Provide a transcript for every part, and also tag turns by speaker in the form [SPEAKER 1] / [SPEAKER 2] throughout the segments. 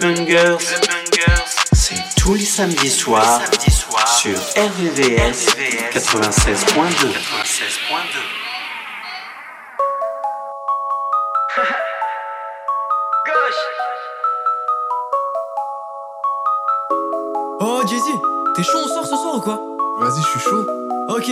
[SPEAKER 1] Bangers, c'est tous les samedis soirs sur RVVS 96.2.
[SPEAKER 2] 96 oh Jay-Z, t'es chaud on sort ce soir ou quoi?
[SPEAKER 3] Vas-y, je suis chaud.
[SPEAKER 2] Ok,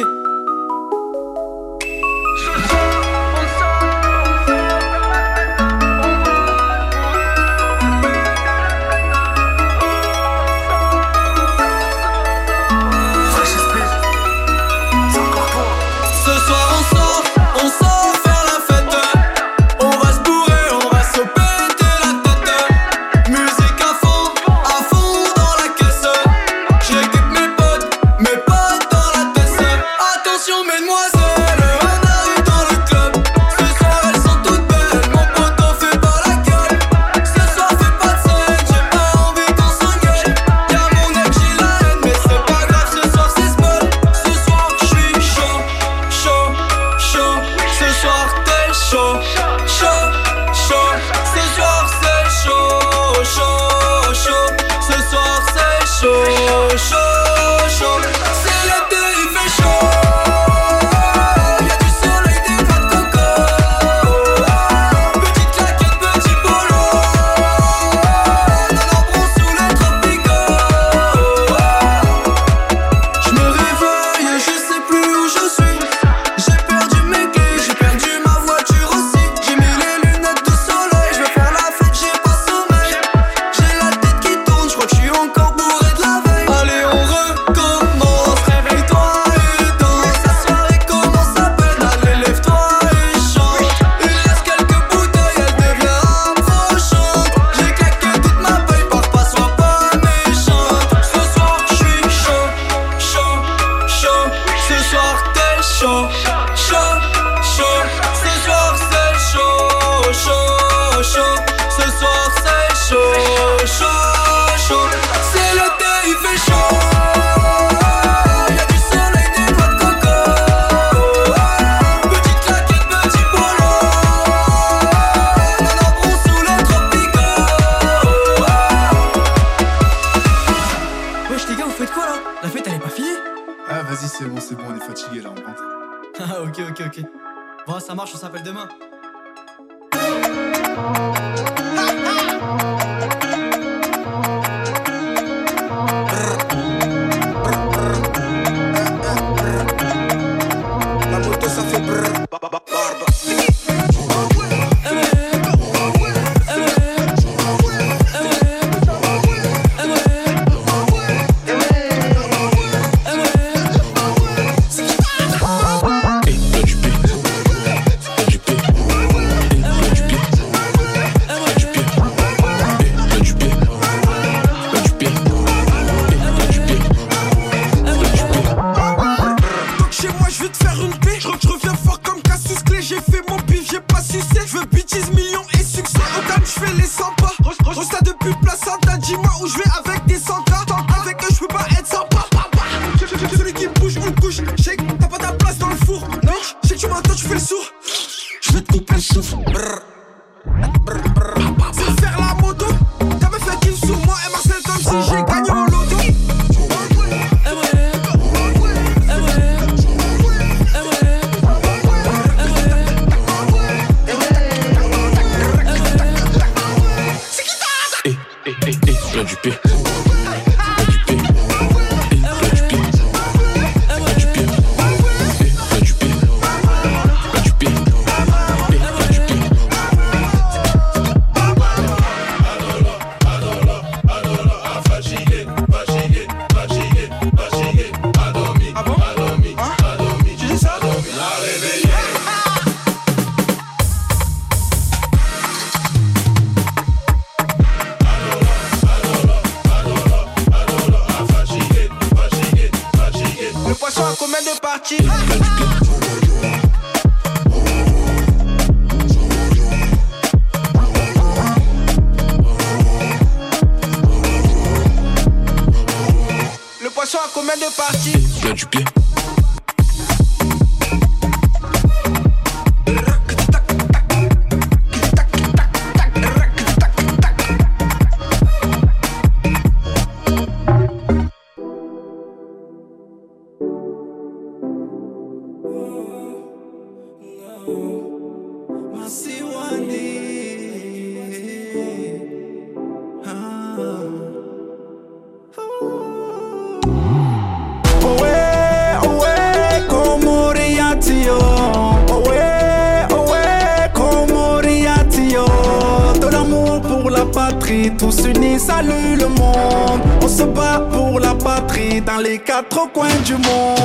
[SPEAKER 4] quatre coins du monde.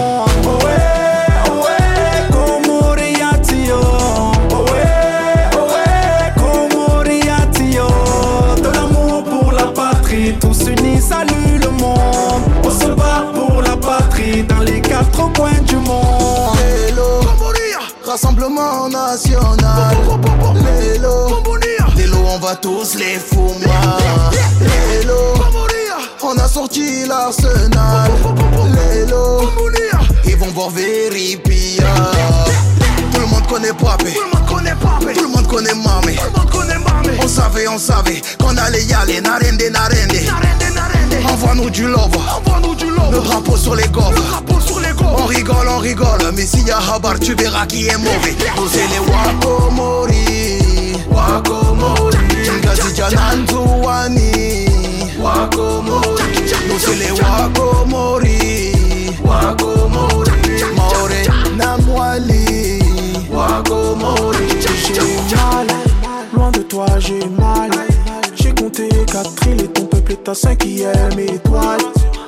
[SPEAKER 4] Oh ouais, oh ouais. Oh? Ouais, oh ouais. De l'amour pour la patrie, tous unis, salut le monde. On se bat pour la patrie dans les quatre coins du monde.
[SPEAKER 5] Rassemblement national. Lélo, Lélo, on va tous les. Lélo, on a sorti l'arsenal. Lélo, ils vont voir Veripia. Tout le monde connaît Papé. Tout le monde connaît Mamé. On savait, on savait qu'on allait y aller. Narende, narende. Envoie-nous du love. Le drapeau sur les gommes. On rigole, on rigole. Mais s'il y a Habar, tu verras qui est mauvais. Nous c'est les Wakomori. Wakomori. Ngazi Janantuani. Wakomori. Les Wakomori. Wakomori. Maore Namwali. Wakomori.
[SPEAKER 4] J'ai mal, loin de toi j'ai mal. J'ai compté 4 îles et ton peuple est à cinquième étoile.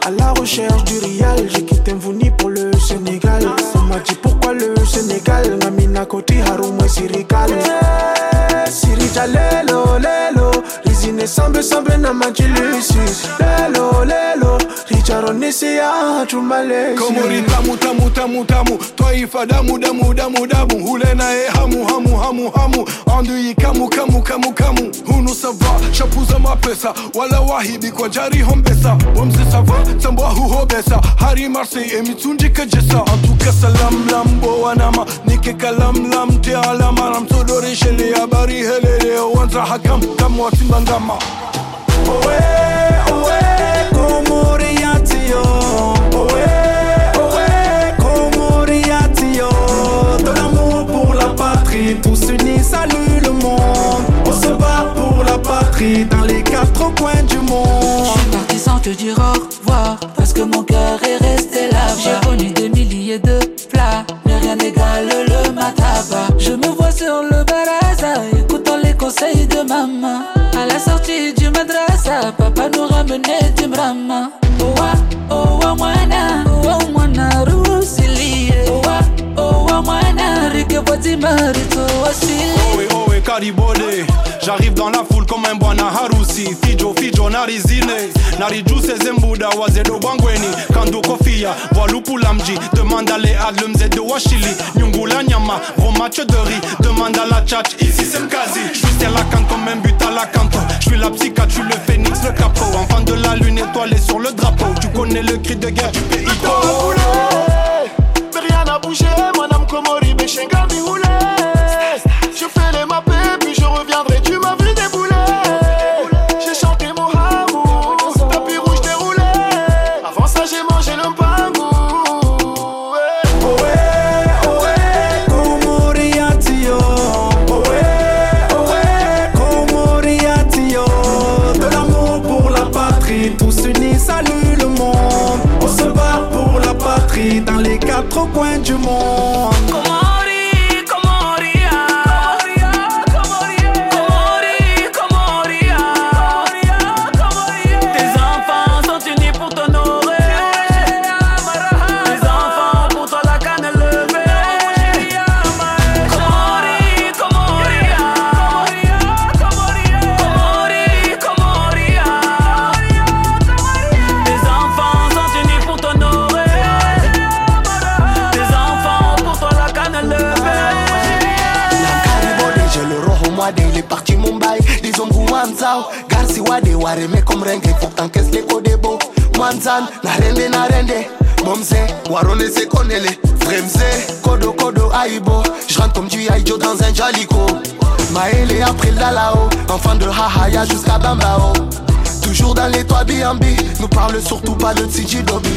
[SPEAKER 4] À la recherche du rial, j'ai quitté Mvouni pour le Sénégal. On m'a dit pourquoi le Sénégal, Namina Koti Haroum Sirigal. Sirija lelo lelo, Rizine sambe na majilisi Lelo lelo, Richaronisi ya chumale.
[SPEAKER 6] Komori tamu tamu tamu tamu. Twaifa damu damu damu damu. Hule naye hamu hamu hamu hamu. Andui kamu kamu kamu kamu. Hunu sava shapuza mapesa. Wala wahibi kwa jari hombesa. Wamzi sava tambwa huhobesa Hari Marseille emitsunjika jesa Antuka salam lambo wanama Nike kalam lam te alama. Ramsodore shele habari
[SPEAKER 4] Owe, owe. Owe, owe. De l'amour pour la patrie, tous unis, salut le monde. On se bat pour la patrie dans les quatre coins du monde.
[SPEAKER 7] Je suis parti sans te dire au revoir Parce que mon cœur est resté là J'ai connu des milliers de plats Mais rien n'égale le mataba Je me vois sur le baraza Conseils de maman À la sortie du madrasa Papa nous ramenait du brahma Owa, owa mwana Owa mwana rusili Owa, owa mwana Rike boti marito wasili
[SPEAKER 6] J'arrive dans la foule comme un bwana harusi. Fijo fijo narizine. Narijuse zembuda wazedo bwangweni Kando kofia Voilupula mji Demande à Léa le mzee de Washili. Nyungula nyama Gros match de riz. Demande à la tchatch Ici c'est Mkazi. J'suis la canne comme un but à la canto. J'suis la psychiatre, j'suis le phénix, le capot. Enfant de la lune étoilée sur le drapeau. Tu connais le cri de guerre du pays.
[SPEAKER 5] Rien n'a. Narende narende bomze warone sekonele fremze kodo kodo aibo. Je rentre comme du aijo dans un jalico. Maël après l'alao enfant de Hahaya jusqu'à Bambao. Toujours dans les toits Nous parle surtout pas de Tiji Dobby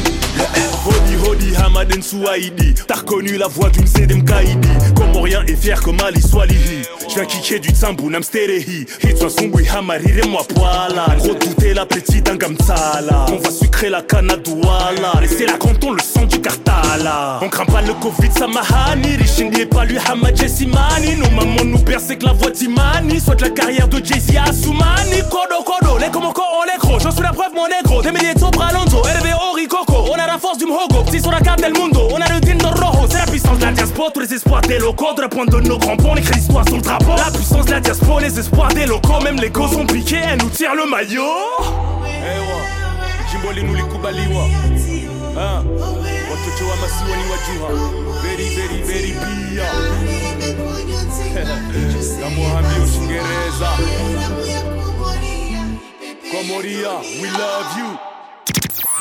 [SPEAKER 8] Hodi Hodi hamadensuhaidi T'as reconnu la voix d'une Zedem Kaidi. Comorien est fier que Mali soit Swalihi je viens kicker du tambour, namsterehi. Hitwasungui hamarire moi poala. Redouter l'appétit d'un gamsala. On va sucrer la canne à douala. Laissez la quand on le sang du kartala. On craint pas le Covid, ça mahani. Riche n'y est pas lui, Hamajesimani. Nos mamans nous bercent que la voix d'Imani. Soit la carrière de Jay-Z à Soumani. Kodo, kodo, les komoko, on les gros. J'en suis la preuve, mon négro. Des milliers de sobres à On a la force du mhogo. Petit sur la carte del mundo. On a le din rojo. C'est la puissance de la diaspora, tous les espoirs des locaux, de la pointe de nos crampons, les crédits histoires sont le drapeau. La puissance de la diaspora, les espoirs des locaux, même les gosses ont piqué, elles nous tirent le maillot. Eh, hey, jimboli nulikubaliwa ah. Hein? watoto wa masiwa ni wajua very very very pia. Namuhambia ushingereza komoria we love you.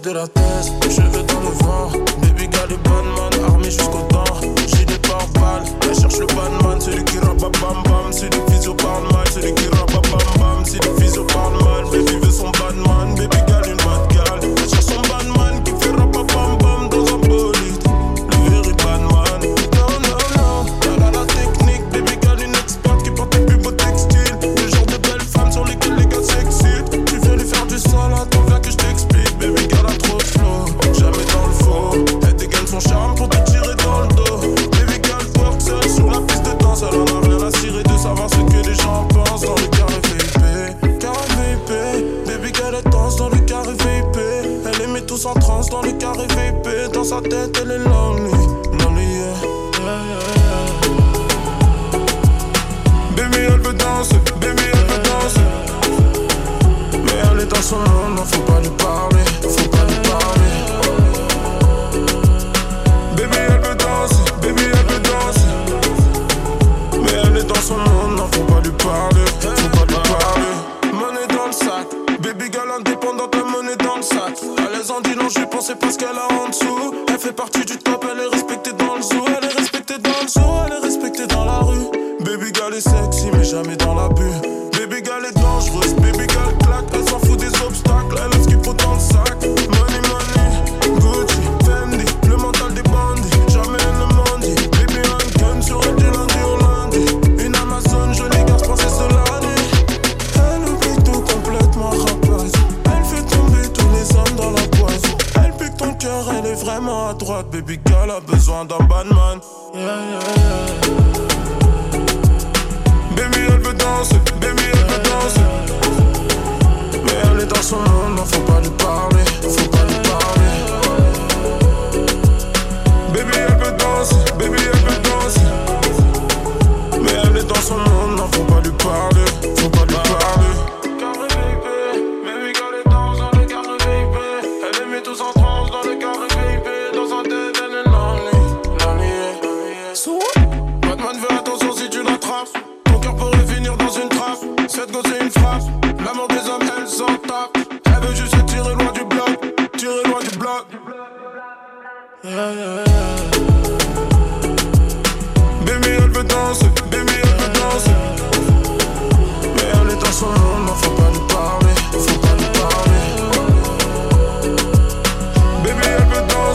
[SPEAKER 9] de la thèse, cheveux dans le vent. Baby got les bonnes man, armé jusqu'au dents. J'ai des pare-balles, elle cherche le banman, celui qui rabat bam bam, celui qui au parle mal, celui qui rabat solo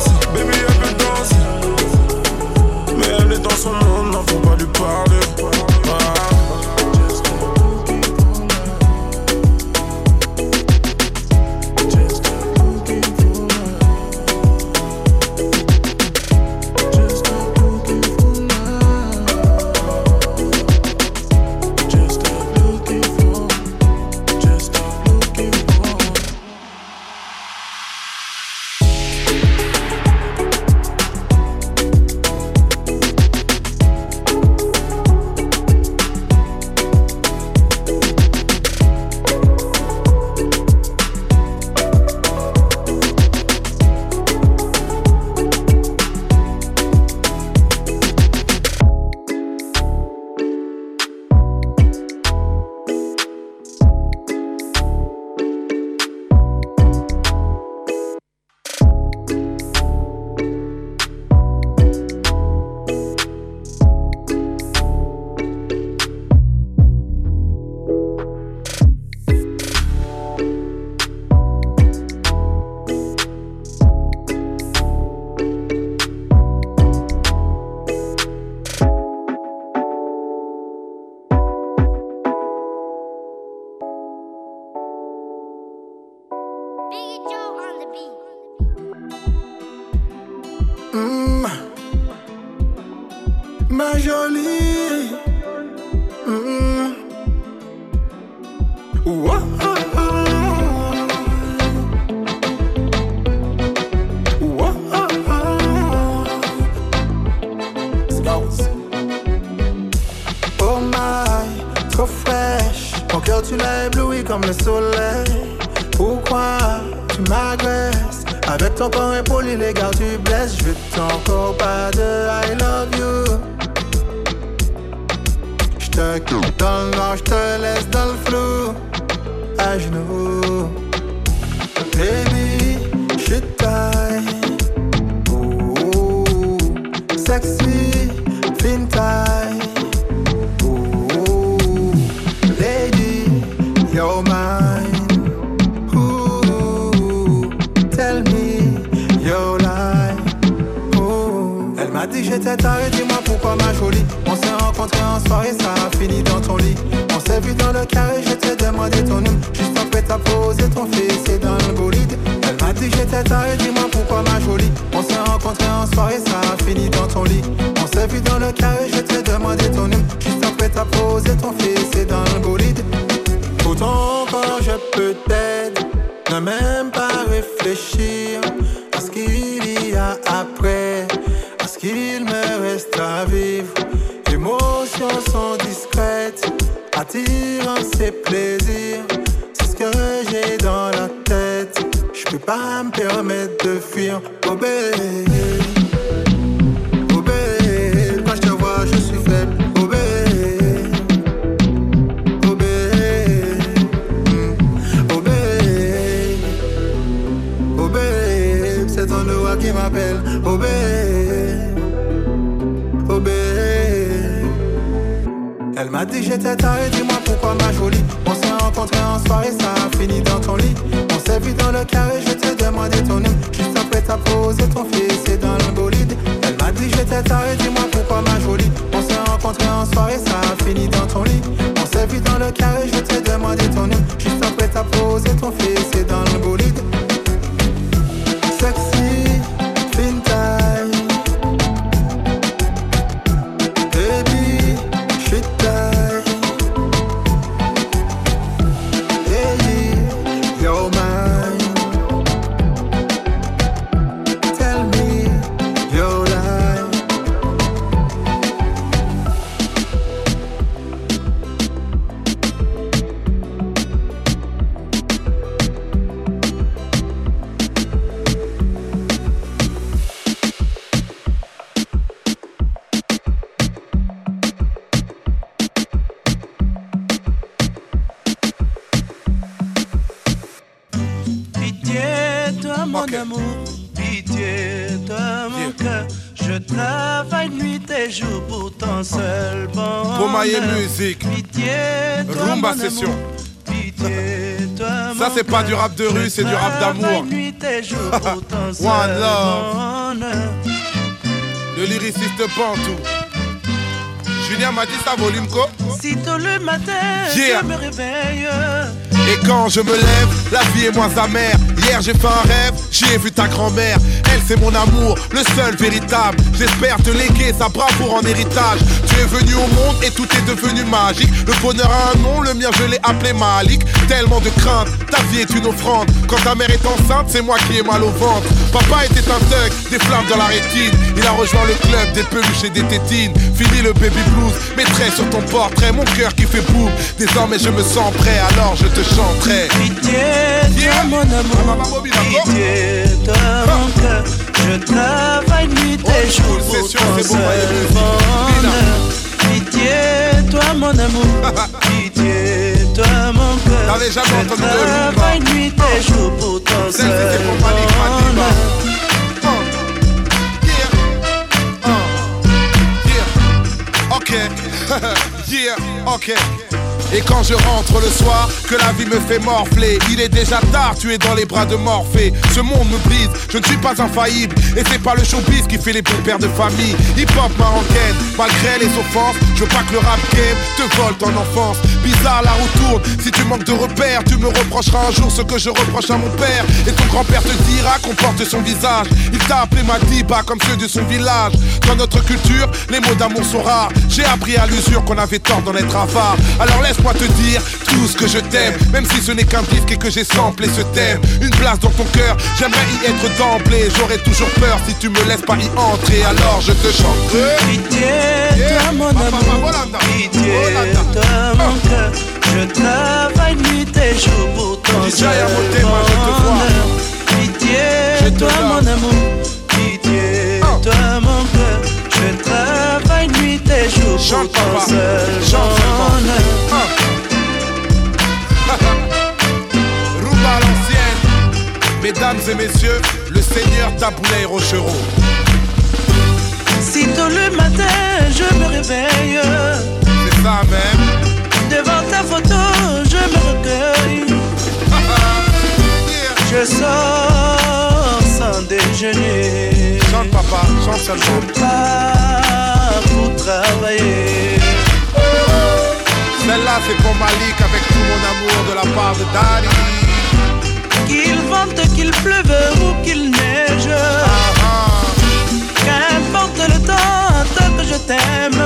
[SPEAKER 9] Baby,
[SPEAKER 10] trop fraîche. Ton cœur tu l'as ébloui comme le soleil. Pourquoi tu m'agresses? Avec ton corps impoli, les gars, tu blesses. Je veux encore pas de I love you. J'te quitte dans le noir, j'te laisse dans le flou. À genoux. Baby, j'suis taille. Ooh, sexy, J'étais taré, dis-moi pourquoi ma jolie. On s'est rencontrés en soirée, ça a fini dans ton lit. On s'est vu dans le carré, je t'ai demandé ton nom. Juste après t'as posé ton fils et dans le bolide. Elle m'a dit j'étais taré, dis-moi pourquoi ma jolie. On s'est rencontrés en soirée, ça a fini dans ton lit. On s'est vu dans le carré, je t'ai demandé ton nom. Juste après t'as posé ton fils et dans le bolide. Pourtant encore je peux t'aider, ne même pas réfléchir à ce qu'il y a après, qu'il me reste à vivre. Émotions sont discrètes, attirant ses plaisirs. C'est ce que j'ai dans la tête. Je peux pas me permettre de fuir. Oh bébé, oh bébé, quand je te vois, je suis faible. Oh bébé, oh mm. oh oh c'est ton doigt qui m'appelle. Oh bébé, Elle m'a dit j'étais taré, dis-moi pourquoi ma jolie. On s'est rencontrés en soirée, ça a fini dans ton lit. On s'est vu dans le carré, je t'ai demandé ton nom. Juste après t'as posé ton fils et dans le. Elle m'a dit j'étais taré, dis-moi
[SPEAKER 11] pas du rap de rue, c'est du rap d'amour. One love. Le lyriciste Bantou. Julien m'a dit ça volume co.
[SPEAKER 12] Si tôt le matin,
[SPEAKER 11] Yeah.
[SPEAKER 12] je me réveille.
[SPEAKER 11] Et quand je me lève, la vie est moins amère. Hier j'ai fait un rêve, j'ai vu ta grand-mère. Elle c'est mon amour, le seul véritable. J'espère te léguer sa bravoure en héritage. Tu es venu au monde et tout est devenu magique. Le bonheur a un nom, le mien je l'ai appelé Malik. Tellement de crainte, ta vie est une offrande. Quand ta mère est enceinte, c'est moi qui ai mal au ventre. Papa était un thug, des flammes dans la rétine. Il a rejoint le club des peluches et des tétines. Fini le baby blues, mettrai sur ton portrait mon cœur qui fait boum. Désormais je me sens prêt, alors je te chanterai.
[SPEAKER 12] Pitié, mon amour, pitié, toi mon cœur. Je travaille nuit et jour pour ton seul bonheur. Pitié, toi mon amour, pitié, toi mon cœur. Je travaille nuit et jour pour ton seul bonheur.
[SPEAKER 11] Yeah. Et quand je rentre le soir, que la vie me fait morfler, il est déjà tard, tu es dans les bras de Morphée. Ce monde me brise, je ne suis pas infaillible. Et c'est pas le showbiz qui fait les bons pères de famille. Hip-hop marocaine, malgré les offenses, je veux pas que le rap game te vole ton enfance. Bizarre, la roue tourne, si tu manques de repères, tu me reprocheras un jour ce que je reproche à mon père. Et ton grand-père te dira qu'on porte son visage. Il t'a appelé Madiba comme ceux de son village. Dans notre culture, les mots d'amour sont rares. J'ai appris à l'usure qu'on avait tort d'en être avare. Alors laisse-moi te dire tout ce que je t'aime, même si ce n'est qu'un disque et que j'ai samplé ce thème. Une place dans ton cœur, j'aimerais y être d'emblée. J'aurais toujours peur si tu me laisses pas y entrer. Alors je te chante.
[SPEAKER 12] Pitié, toi mon amour, pitié, toi mon cœur. Je travaille nuit et jour pour ton seul bonheur. Pitié, toi mon amour, pitié, toi mon cœur. Je travaille nuit et jour pour ton seul
[SPEAKER 11] à l'ancienne, mesdames et messieurs, le seigneur Taboulay Rochereau.
[SPEAKER 12] Sitôt le matin, je me réveille.
[SPEAKER 11] C'est ça même.
[SPEAKER 12] Devant ta photo, je me recueille. Je sors sans déjeuner.
[SPEAKER 11] Chante papa, chante seulement.
[SPEAKER 12] Travailler.
[SPEAKER 11] Celle-là c'est pour Malik avec tout mon amour de la part de Daddy.
[SPEAKER 12] Qu'il vente, qu'il pleuve ou qu'il neige. Qu'importe le temps, tant que je t'aime.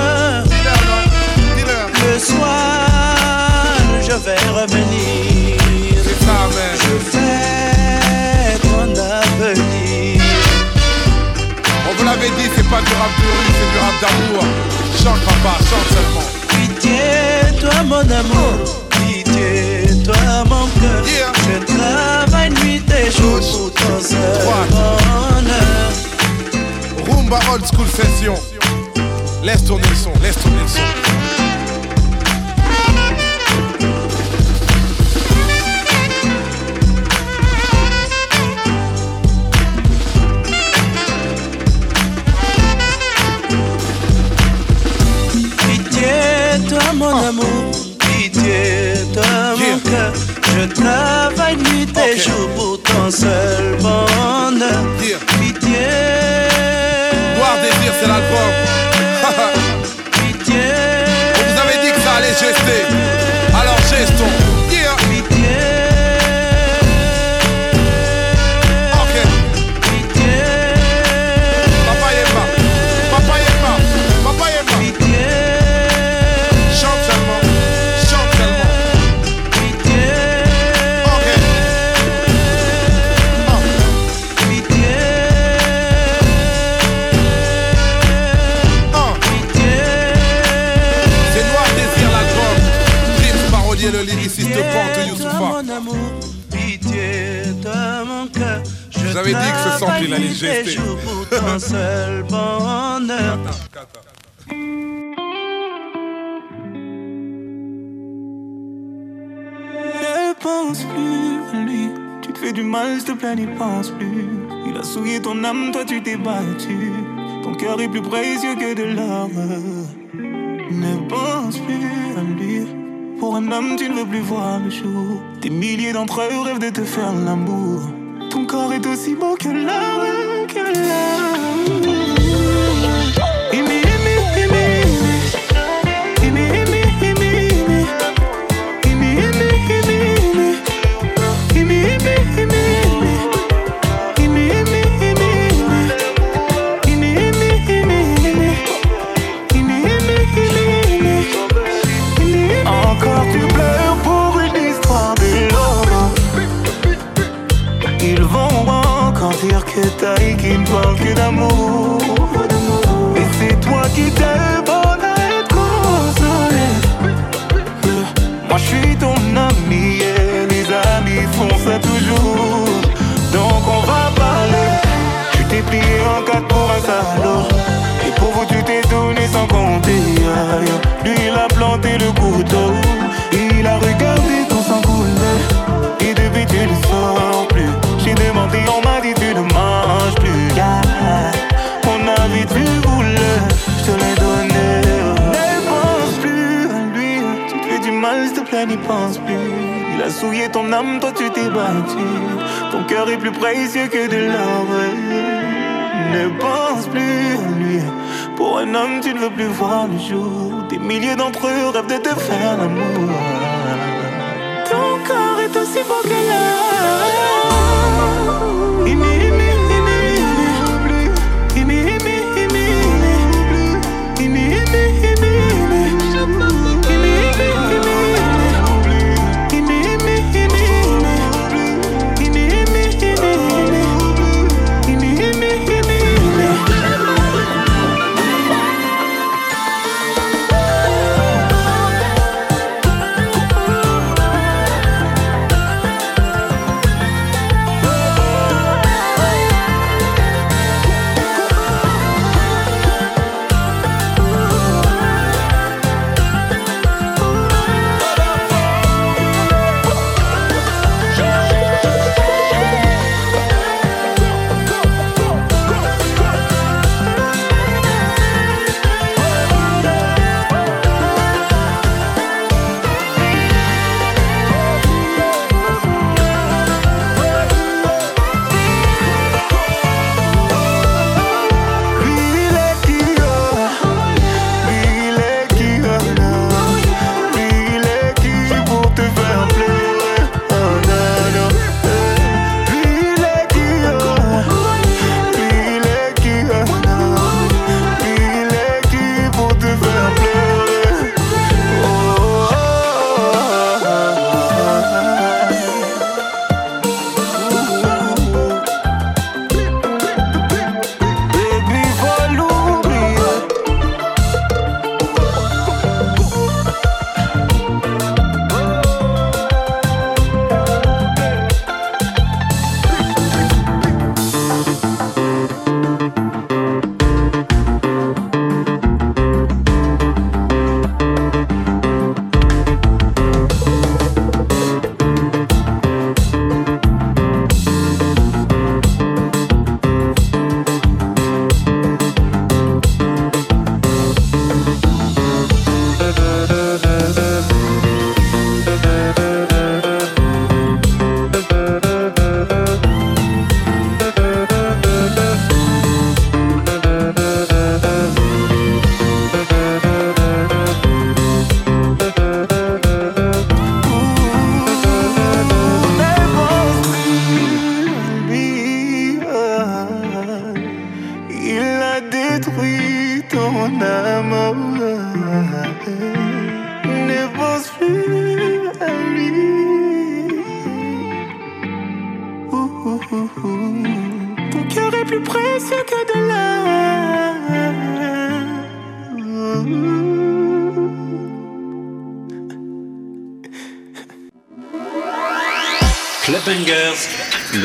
[SPEAKER 12] Le soir, je vais revenir. Je fais ton avenir.
[SPEAKER 11] L'avait dit, c'est pas du rap de rue, c'est du rap d'amour. Chante papa, chante seulement.
[SPEAKER 12] Pitié, toi mon amour. Pitié, toi mon cœur. Je travaille nuit et jour pour ton seul bonheur.
[SPEAKER 11] Rumba old school session. Laisse tourner le son, laisse tourner le son.
[SPEAKER 12] Mon amour, pitié, toi mon cœur. Je travaille nuit et jour pour ton seul bonheur. Pitié.
[SPEAKER 11] Noir Désir, c'est l'album.
[SPEAKER 12] Pitié.
[SPEAKER 11] On vous avait dit que ça allait gester. Parolier le lyriciste Pente Youssoufa.
[SPEAKER 12] mon amour, pitié, toi mon cœur. Je
[SPEAKER 11] vous avais dit que ce sample, il allait gester.
[SPEAKER 12] seul bonheur.
[SPEAKER 13] Ne pense plus à lui. Tu te fais du mal, s'il te plaît, n'y pense plus. Il a souillé ton âme, toi tu t'es battu. Ton cœur est plus précieux que de l'or. Ne pense plus à lui. Pour un homme, tu ne veux plus voir le jour. Des milliers d'entre eux rêvent de te faire l'amour. Ton corps est aussi beau que l'or, que. Qu'ils ne parlent que d'amour. Et c'est toi qui t'abonnes à être consolé. Moi je suis ton ami et les amis font ça toujours. Donc on va parler. Tu t'es plié en quatre pour un salaud. Et pour vous tu t'es donné sans compter. Lui il a planté le couteau. Il a regardé ton sang couler. Et depuis tu ne sors plus. J'ai demandé, tu voulais, je te l'ai donné. Ne pense plus à lui, tu te fais du mal, s'il te plaît, n'y pense plus. Il a souillé ton âme, toi tu t'es battu. Ton cœur est plus précieux que de l'or. Ne pense plus à lui. Pour un homme, tu ne veux plus voir le jour. Des milliers d'entre eux rêvent de te faire l'amour. Ton corps est aussi beau que l'or.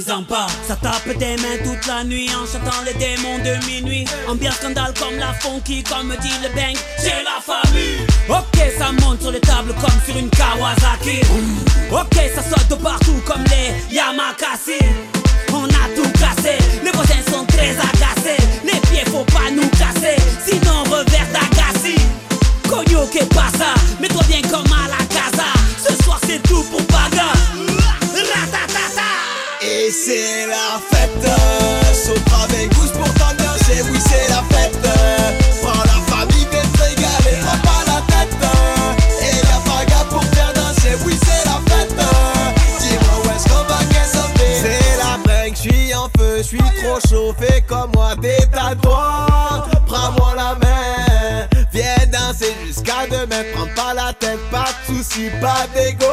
[SPEAKER 14] Tanizampa Ça tape des mains toute la nuit En chantant les démons de minuit. Ambiance scandale comme la funky Comme dit le bang, c'est la famille. Ok, ça monte sur les tables comme sur une Kawasaki. Ok, ça saute de partout comme les Yamakasi. On a tout cassé, les voisins sont très agacés. Les pieds faut pas nous casser Sinon revers d'Agassi. Cogno que pasa, mets-toi bien comme à la c'est
[SPEAKER 6] la fête. Sopra Vegas pour t'ambiancer Oui c'est la fête. Prends la famille viens te régaler Prends pas la tête. Et pas gars pour faire danser. Oui c'est la fête. Dis-moi où est-ce qu'on va qu'est-ce C'est la break, j'suis en feu. J'suis trop chauffé comme moi. Détale-toi Prends-moi la main.
[SPEAKER 15] Viens danser jusqu'à demain, prends pas la tête, pas de soucis, pas d'ego.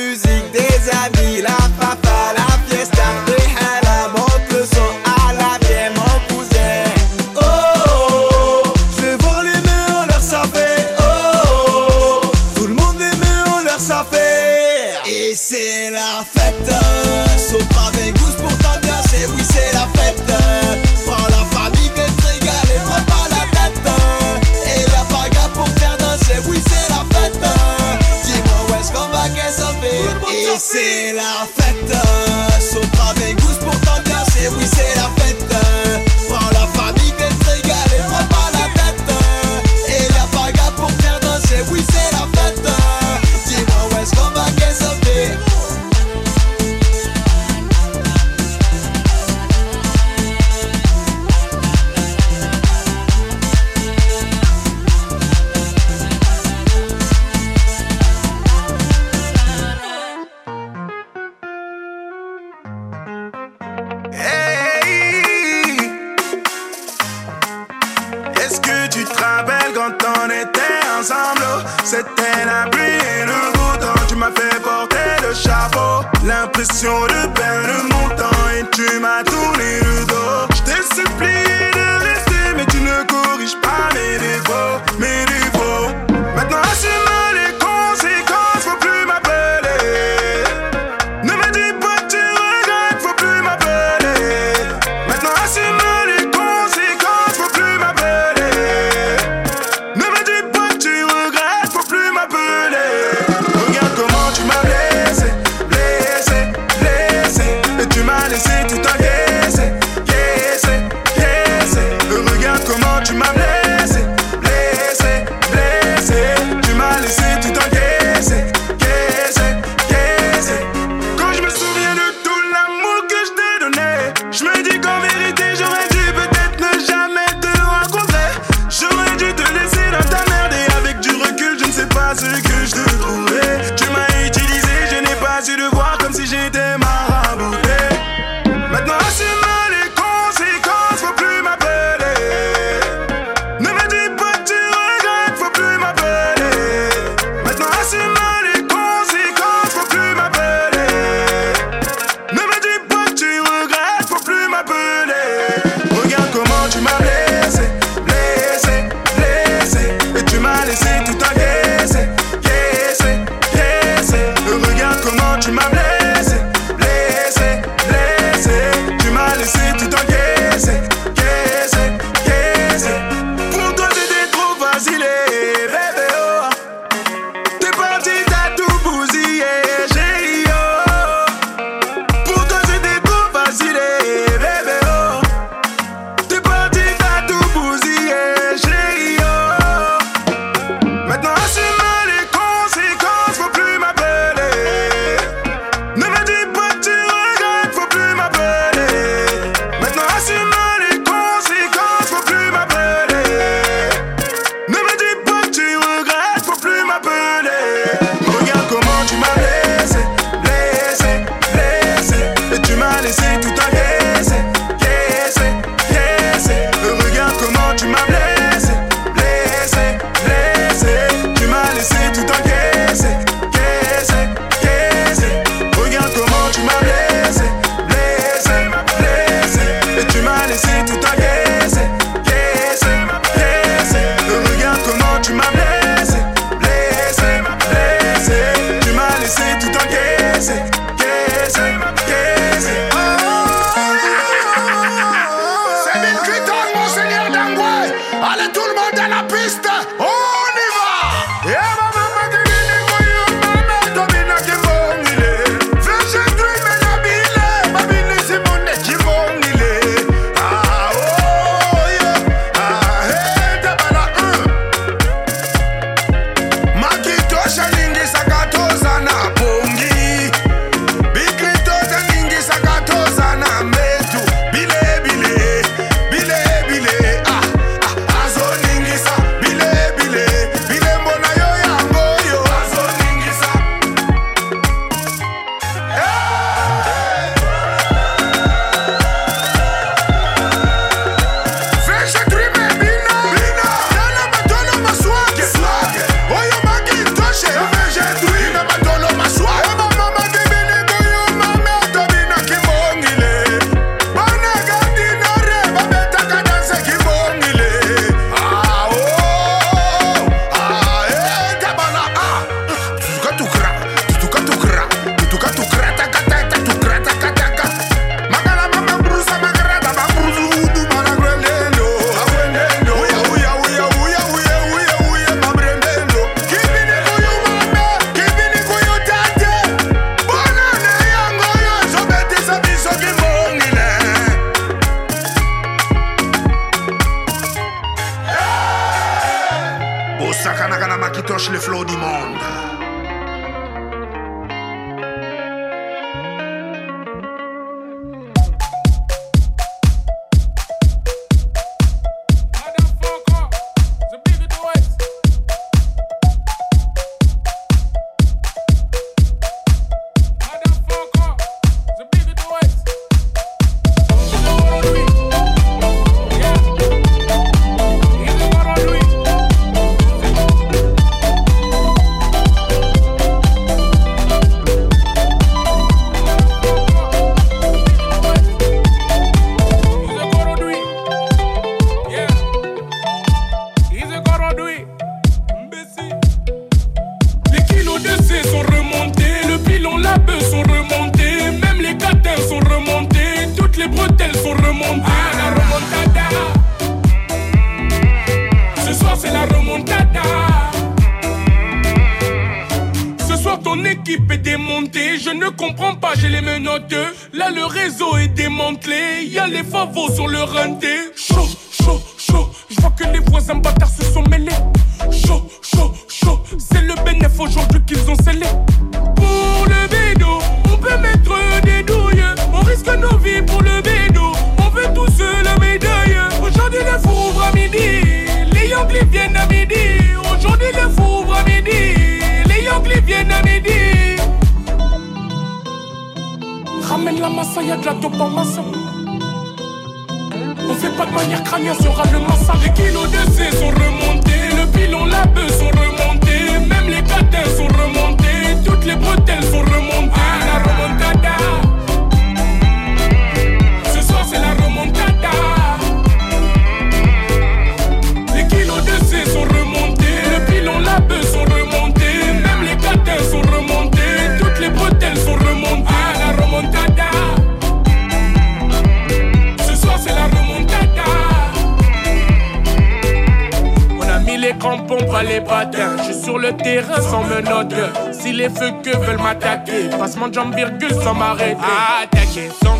[SPEAKER 15] Musique des amis,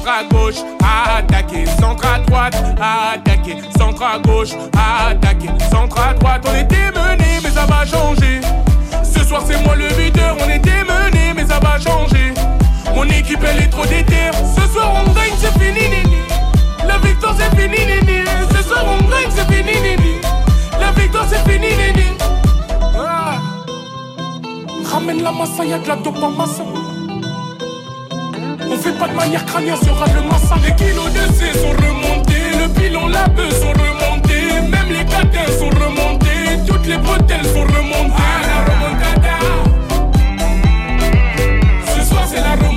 [SPEAKER 16] centre à gauche, attaquer, centre à droite, attaquer, centre à gauche, attaquer, centre à droite. On était menés, mais ça va changer. Ce soir, c'est moi le buteur. On était menés, mais ça va changer. Mon équipe, elle est trop déterre. Ce soir, on gagne, c'est fini, nini. La victoire, c'est fini, nini. Ce soir, on gagne, c'est fini, nini. La victoire, c'est fini, nini. Ah. Ramène la massa, y'a de la dope en massa. On fait pas de manière crânienne, sur le massacre. Les kilos de C sont remontés, le bilan la bœuf sont remontés. Même les catins sont remontés, toutes les bretelles sont remontées. Ah, la remontada. Ce soir, c'est la remontada.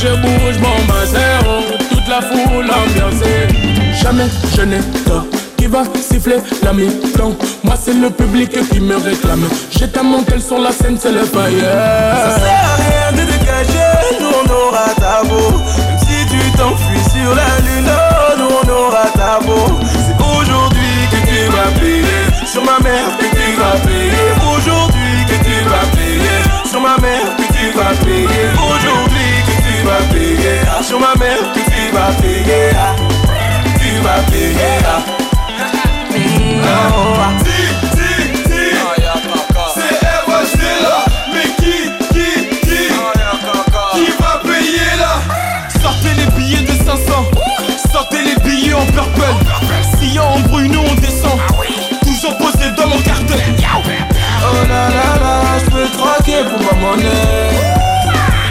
[SPEAKER 17] Je
[SPEAKER 16] bouge mon bassin Toute la foule ambiancée. Jamais je n'ai tort qui va siffler la mi-temps Moi c'est le public qui me réclame. J'ai ta montel sur la scène c'est le fire.
[SPEAKER 18] Ça sert à rien de dégager, nous on aura ta peau. Même si tu t'enfuis sur la lune, oh, on aura ta peau. C'est aujourd'hui que tu vas payer Sur ma mère que tu vas payer Aujourd'hui que tu vas payer Sur ma mère que tu vas payer Aujourd'hui tu vas payer Ah, Sur ma mère tu vas payer Ah, Tu vas payer ah.
[SPEAKER 6] C'est Eva, c'est là, mais qui, qui, qui, qui va payer là? Sortez les billets de 500, sortez les billets en purple. Si y'a embrouille, nous on descend. Toujours posé dans mon cartel.
[SPEAKER 18] Oh là là là, je peux troquer pour ma monnaie.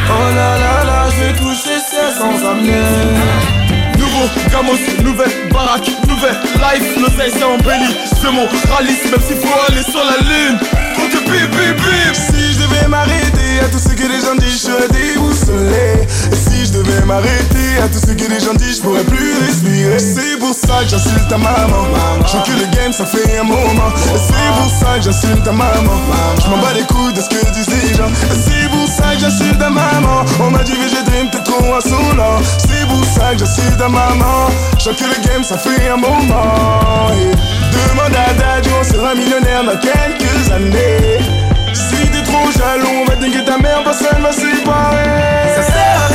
[SPEAKER 18] Oh là là là, je vais toucher ça sans amener.
[SPEAKER 6] Nouveau Gamos, nouvelle baraque, nouvelle life, l'oseille c'est embelli. C'est mon rallye, même s'il faut aller sur la lune. Compte bip bip bip
[SPEAKER 18] Si je devais m'arrêter à tout ce que les gens disent, je serais déboussolé je devais m'arrêter. À tout ce que les gens disent, je pourrais plus respirer. C'est pour ça que j'insulte ta maman. Je que le game ça fait un moment. C'est pour ça que j'insulte ta maman. Je m'en bats les couilles de ce que disent les gens. C'est pour ça que j'insulte ta maman. On m'a dit que j'ai dream, t'es trop insolent C'est pour ça que j'insulte ta maman. Je que le game ça fait un moment. Demande à Daddy, on sera millionnaire dans quelques années. Si t'es trop jaloux, on va dinguer ta mère, personne va séparer. Ça sert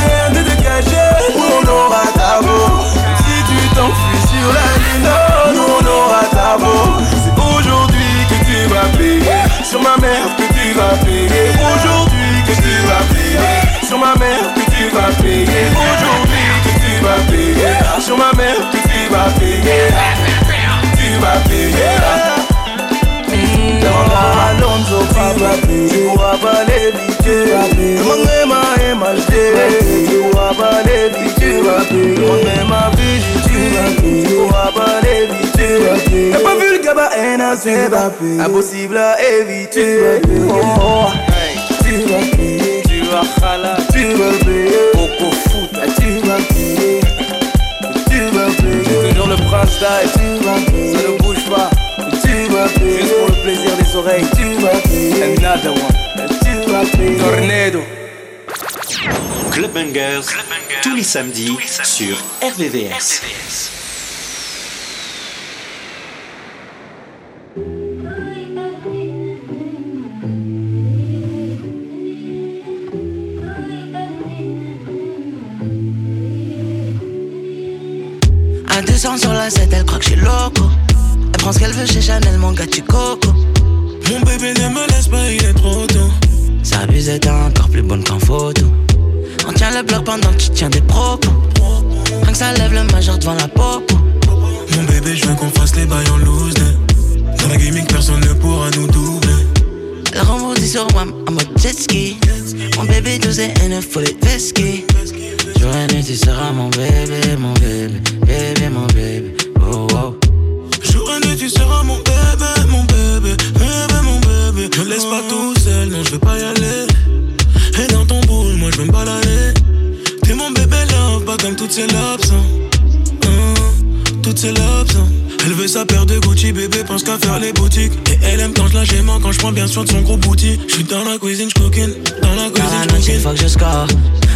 [SPEAKER 18] dégager, on aura ta peau. Si tu t'enfuis sur la lune, nous on aura ta peau. C'est aujourd'hui que tu vas payer Sur ma mère que tu vas payer Aujourd'hui que tu vas payer Sur ma mère que tu vas payer Aujourd'hui que tu vas payer Sur ma mère que tu vas payer Tu vas payer payer Tu pourras pas l'éviter Demande ma Tu pourras pas Tu vas payer ma vie, tu vas payer Tu pourras pas l'éviter T'as pas vu le gaba NAC c'est Impossible à éviter Oh, oh. Tu vas payer Tu vas khala Tu vas payer Coco foot Tu vas payer Tu vas payer Toujours le prince d'ail Tu vas payer Ça ne bouge pas Tu vas payer Juste pour le plaisir des oreilles Tu vas payer Another one Payer Tornado
[SPEAKER 1] Club Bangers, tous les samedis sur RVVS.
[SPEAKER 19] À 200 sur la 7, elle croit que je suis loco. Elle prend ce qu'elle veut chez Chanel, mon gars, tu coco.
[SPEAKER 20] Mon bébé ne me laisse pas, il est trop tôt.
[SPEAKER 19] Sa abuse est encore plus bonne qu'en photo. On tient le bloc pendant que tu tiens des propos. Rien que ça lève le majeur devant la popo.
[SPEAKER 20] Mon bébé, je veux qu'on fasse les bails en loose. Dans la gaming, personne ne pourra nous doubler.
[SPEAKER 19] Elle rebondit sur moi en mode jet ski. Mon bébé 12 et N, faut les et nuit, tu seras mon bébé, mon bébé, bébé, mon bébé. Oh, oh.
[SPEAKER 20] Jour et nuit, tu seras mon bébé, mon bébé, bébé, mon bébé. Ne laisse pas tout seul, non, je veux pas y aller. Et dans ton boule, moi je veux me balader. T'es mon bébé love, pas comme toutes ces lobes. hein. Hein, Toutes ces lobes. hein. Elle veut sa paire de Gucci, bébé, pense qu'à faire les boutiques. Et elle aime quand je la gémant, quand je prends bien soin de son gros bouti. Je suis dans la cuisine, je. Dans la cuisine, je cooking.
[SPEAKER 19] faut que je score.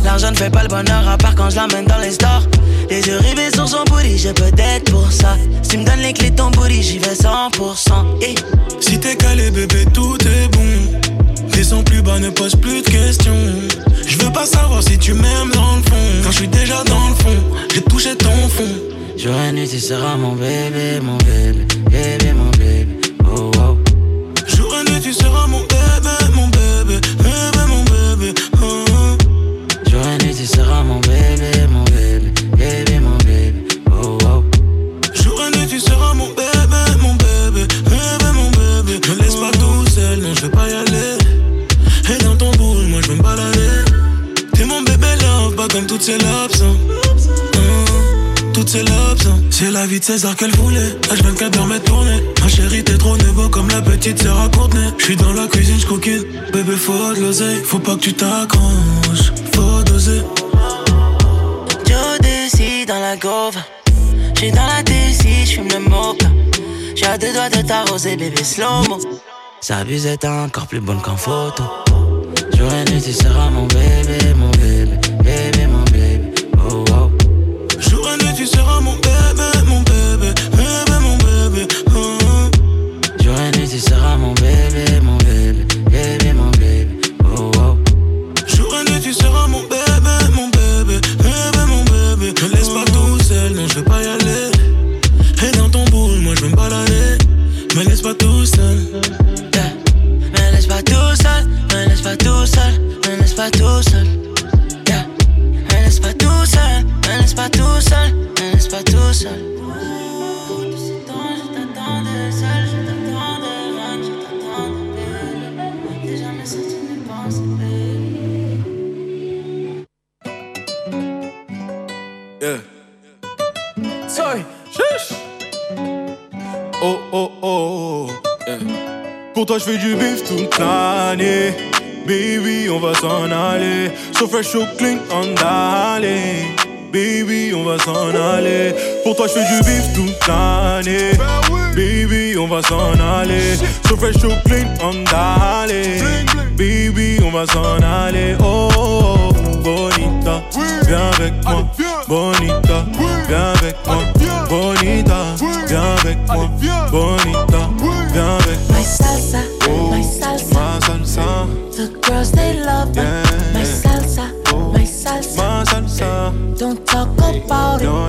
[SPEAKER 19] L'argent ne fait pas le bonheur à part quand je l'emmène dans les stores. Les yeux rivés sur son booty, j'ai peut-être pour ça. Si tu me donnes les clés de ton booty, j'y vais 100%. Hey.
[SPEAKER 20] Si t'es calé, bébé, tout est bon. Descends plus bas, ne pose plus de questions. Je veux pas savoir si tu m'aimes dans le fond. Quand je suis déjà dans le fond, j'ai touché ton fond.
[SPEAKER 19] Jour et nuit, tu seras mon bébé, mon bébé,
[SPEAKER 20] bébé, mon bébé. La vie de César qu'elle voulait. H24 dans mes tournées. Ma chérie, t'es trop nouveau comme la petite sœur à Courtenay. J'suis dans la cuisine, j'coquine. Bébé, faut de l'oseille. Faut pas que tu t'accroches. Faut doser.
[SPEAKER 19] Joe décide dans la gauve. J'suis dans la DC, j'fume le mocha. J'ai à deux doigts de t'arroser, bébé slow-mo. Sa buse est encore plus bonne qu'en photo. Jour et nuit, tu seras mon bébé, mon bébé, bébé, mon bébé.
[SPEAKER 20] Me laisse pas tout fresh, so clean, on. Baby, on va s'en aller. Pour toi, je fais du bif toute l'année. Baby, on va s'en aller. So fresh, so clean, on aller. Baby, on va s'en aller. Oh, oh, oh, bonita, viens avec moi. Bonita, viens avec moi. Bonita, viens avec moi. Bonita,
[SPEAKER 21] out.
[SPEAKER 20] No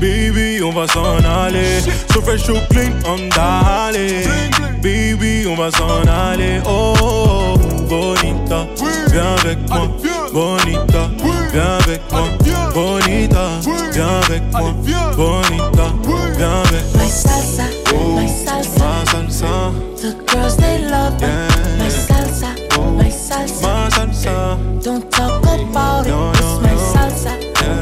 [SPEAKER 20] Baby, on va s'en aller. So fresh, so clean, on d'aller. Baby, on va s'en aller. Oh, oh, oh, bonita, viens avec moi. Bonita, viens avec moi. Bonita, viens avec moi. Bonita, viens avec moi.
[SPEAKER 21] My salsa, my oh, salsa,
[SPEAKER 20] Ma salsa,
[SPEAKER 21] the girls they love.
[SPEAKER 20] Yeah.
[SPEAKER 21] My salsa, my salsa,
[SPEAKER 20] ma salsa,
[SPEAKER 21] don't talk about it.
[SPEAKER 20] No,
[SPEAKER 21] It's my
[SPEAKER 20] no.
[SPEAKER 21] salsa,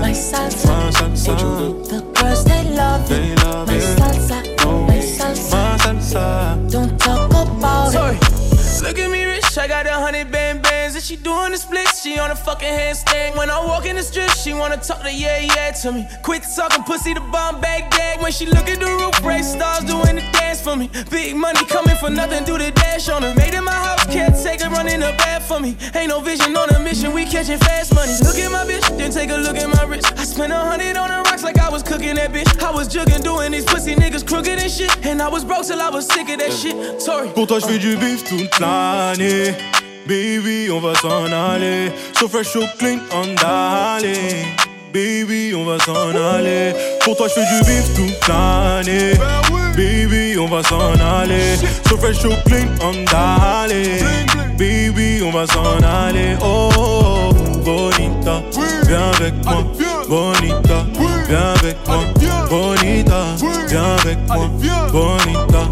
[SPEAKER 21] my salsa,
[SPEAKER 20] ma salsa,
[SPEAKER 21] the girls they love me.
[SPEAKER 20] They love
[SPEAKER 21] My
[SPEAKER 20] it.
[SPEAKER 21] salsa, oh, my salsa,
[SPEAKER 20] ma salsa.
[SPEAKER 21] don't talk about it.
[SPEAKER 18] Look at me, rich. I got a hundred band bands. And she doing the splits. She on a fucking handstand. When I walk in the strip, she wanna talk to yeah, yeah to me. Quit talking pussy to bomb bag gag. When she look at the roof, break stars doing the dance for me. Big money coming for nothing, do the dash on her. Made in my house, can't take her running the bed for me. Ain't no vision on a mission, we catching fast money. Look at my bitch, then take a look at my wrist. I spent a hundred on the rocks like I was cooking that bitch. I was jugging, doing these pussy niggas crooked and shit. And I was broke till I was sick of that shit. Sorry.
[SPEAKER 20] Pour toi, je fais du bif toute l'année. Baby, on va s'en aller. So fresh, so clean, on d'aller. Baby, on va s'en aller. Pour toi, je fais du bif toute l'année. Baby, on va s'en aller. So fresh, so clean, on d'aller. baby, on va s'en aller. Oh, oh, oh, bonita, viens avec moi. Bonita, viens avec moi. Bonita, viens avec moi. Bonita,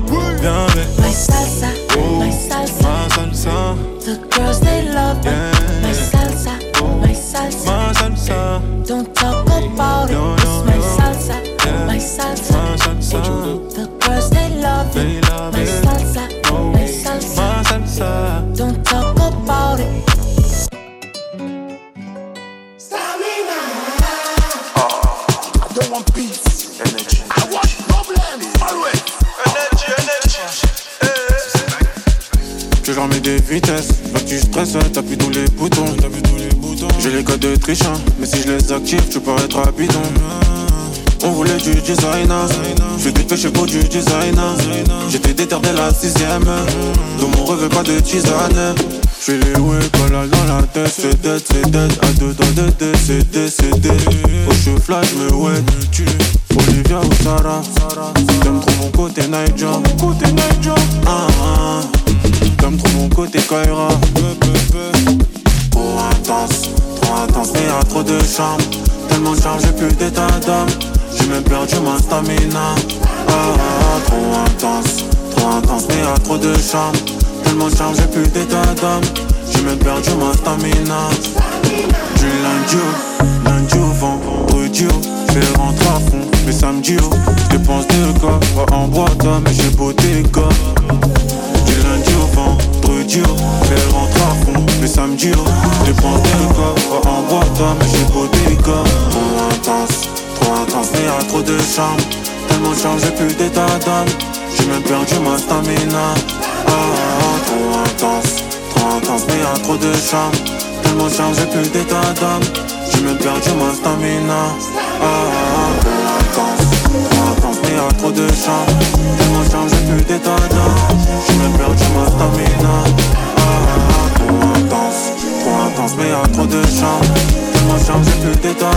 [SPEAKER 20] viens avec moi.
[SPEAKER 19] My salsa,
[SPEAKER 20] Oh,
[SPEAKER 19] my salsa.
[SPEAKER 20] ma salsa,
[SPEAKER 19] The girls they
[SPEAKER 22] vitesses, là tu stresses, t'appuies tous les boutons. J'ai les codes de triche, hein, mais si je les active, tu peux être bidon. On voulait du designer, je fais des péchés pour du designer. J'étais déter dès la sixième, dans mon rêve pas de tisane. J'fais les ouais, là dans la tête, c'est dead, c'est dead. À deux doigts de décédé, c'est dead. Au cheveux flash, me ouais, Olivia ou Sarah? J'aime trop mon côté. Côté Niger. Ah, ah. J'aime trop mon côté Kaira. Trop intense, trop intense, mais y'a trop de charme. Tellement de charme, j'ai plus d'état d'âme. J'ai même perdu ma stamina. Ah, ah, trop intense, trop intense, mais y'a trop de charme. Tellement de charme, j'ai plus d'état d'âme. J'ai même perdu ma stamina. Du lundi au, lundi au vendredi au, j'fais rentrer à fond. Mais samedi au, j'dépense deux gars. Pas en boîte, mais j'ai beau des au, j'fais rentrer à fond. Mais samedi au, j'dépense deux gars. Pas en boîte, mais j'ai beau gars. Trop intense, trop intense, mais y'a trop de charme. Tellement de charme, j'ai plus d'état d'âme. J'ai même perdu ma stamina. Ah, ah, trop intense, trop intense, mais y'a trop de charme. Tellement de charme, j'ai plus d'état d'âme. J'ai même perdu ma stamina. Ah, ah, ah, y'a trop de. Tellement de charme, j'ai plus d'âme. J'ai même perdu ma stamina. Ah, ah, ah, trop intense, trop intense, mais y'a trop de. Tellement de charme, j'ai plus d'âme.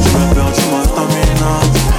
[SPEAKER 22] J'ai même perdu ma.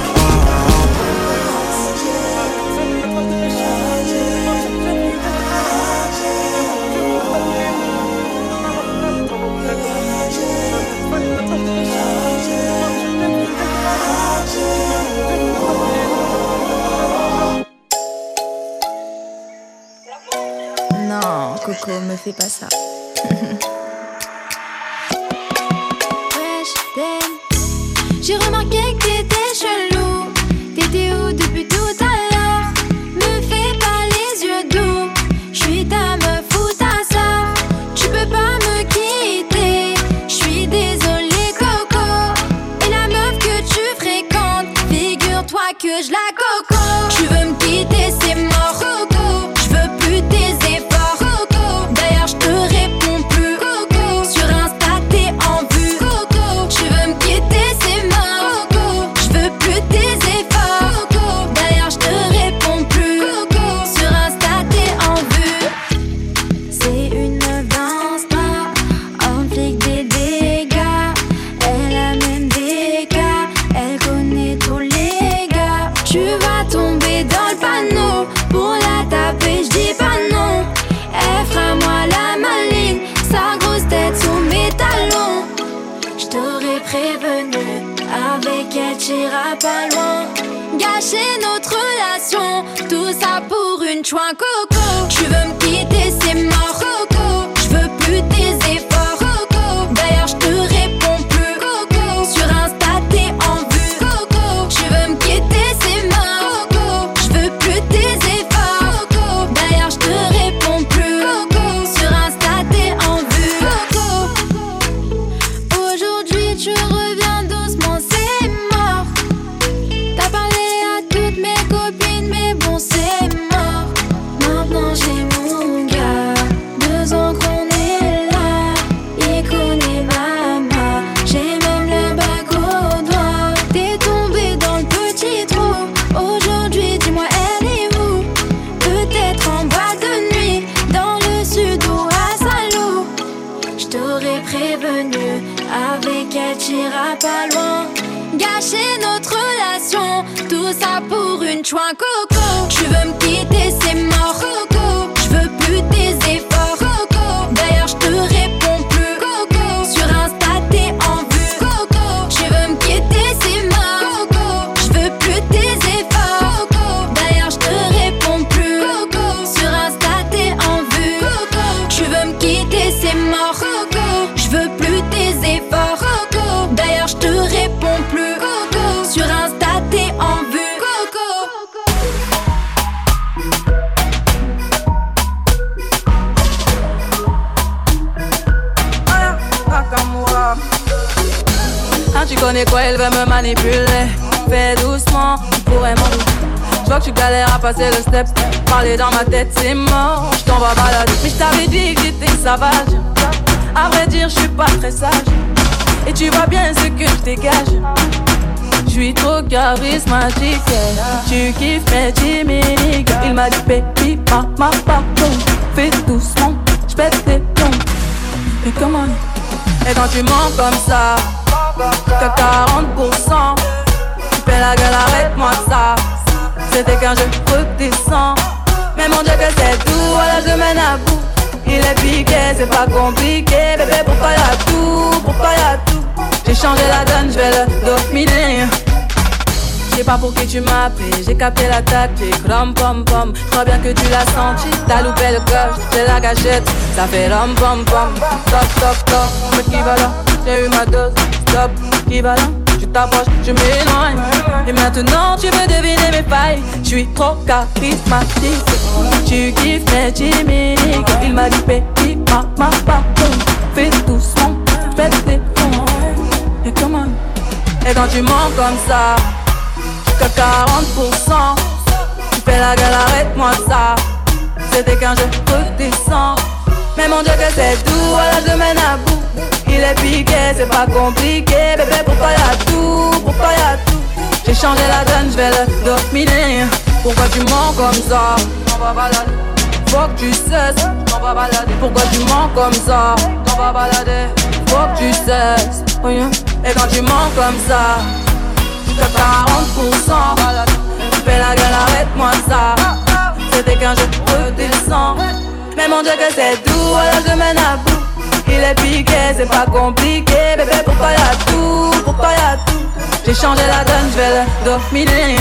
[SPEAKER 23] Sauvage. À vrai dire, je suis pas très sage. Et tu vois bien ce que je dégage. Je suis trop charismatique. Tu kiffes mes. Il m'a dit, baby, ma, pardon. Fais doucement, je pète tes plombs. Et comment Et quand tu mens comme ça, t'as 40%. Tu fais la gueule, arrête-moi ça. C'était qu'un jeu redescends. Mais mon dieu que c'est tout, voilà je mène à bout. Il est piqué, c'est pas compliqué. Bébé, pourquoi y'a tout, pourquoi y'a tout? J'ai changé la donne, je vais le dominer. Je sais pas pour qui tu m'appelles, j'ai capté la tactique, rom pom pom. Je crois bien que tu l'as senti, t'as loupé le coche, c'est la gâchette, ça fait rom pom pom. Stop, stop, stop, qui va là J'ai eu ma dose, stop, qui va là Je m'éloigne. Et maintenant tu veux deviner mes failles, je suis trop charismatique. Tu kiffes mes chimiques, il m'a dit baby, ma, ma, pardon. Fais doucement, fais tes. Et comment Et quand tu mens comme ça que 40% Tu fais la gueule, arrête-moi ça C'était qu'un jeu redescends Mais mon dieu que c'est doux, voilà je mène à bout Il est piqué, c'est pas compliqué Bébé pourquoi y'a tout, pourquoi y'a tout? J'ai changé la donne, je vais le dominer. Pourquoi tu mens comme ça? On va balader. Faut que tu cesses, on va balader. Pourquoi tu mens comme ça? On va balader. Faut que tu cesses. Oh. Et quand tu mens comme ça que 40% Tu fais la gueule, arrête-moi ça. C'était qu'un jeu redescends Mais mon dieu que c'est doux, voilà je mène à bout Il est piqué, c'est pas compliqué. Bébé pourquoi y'a tout, pourquoi y'a tout? J'ai changé la donne, je vais le dominer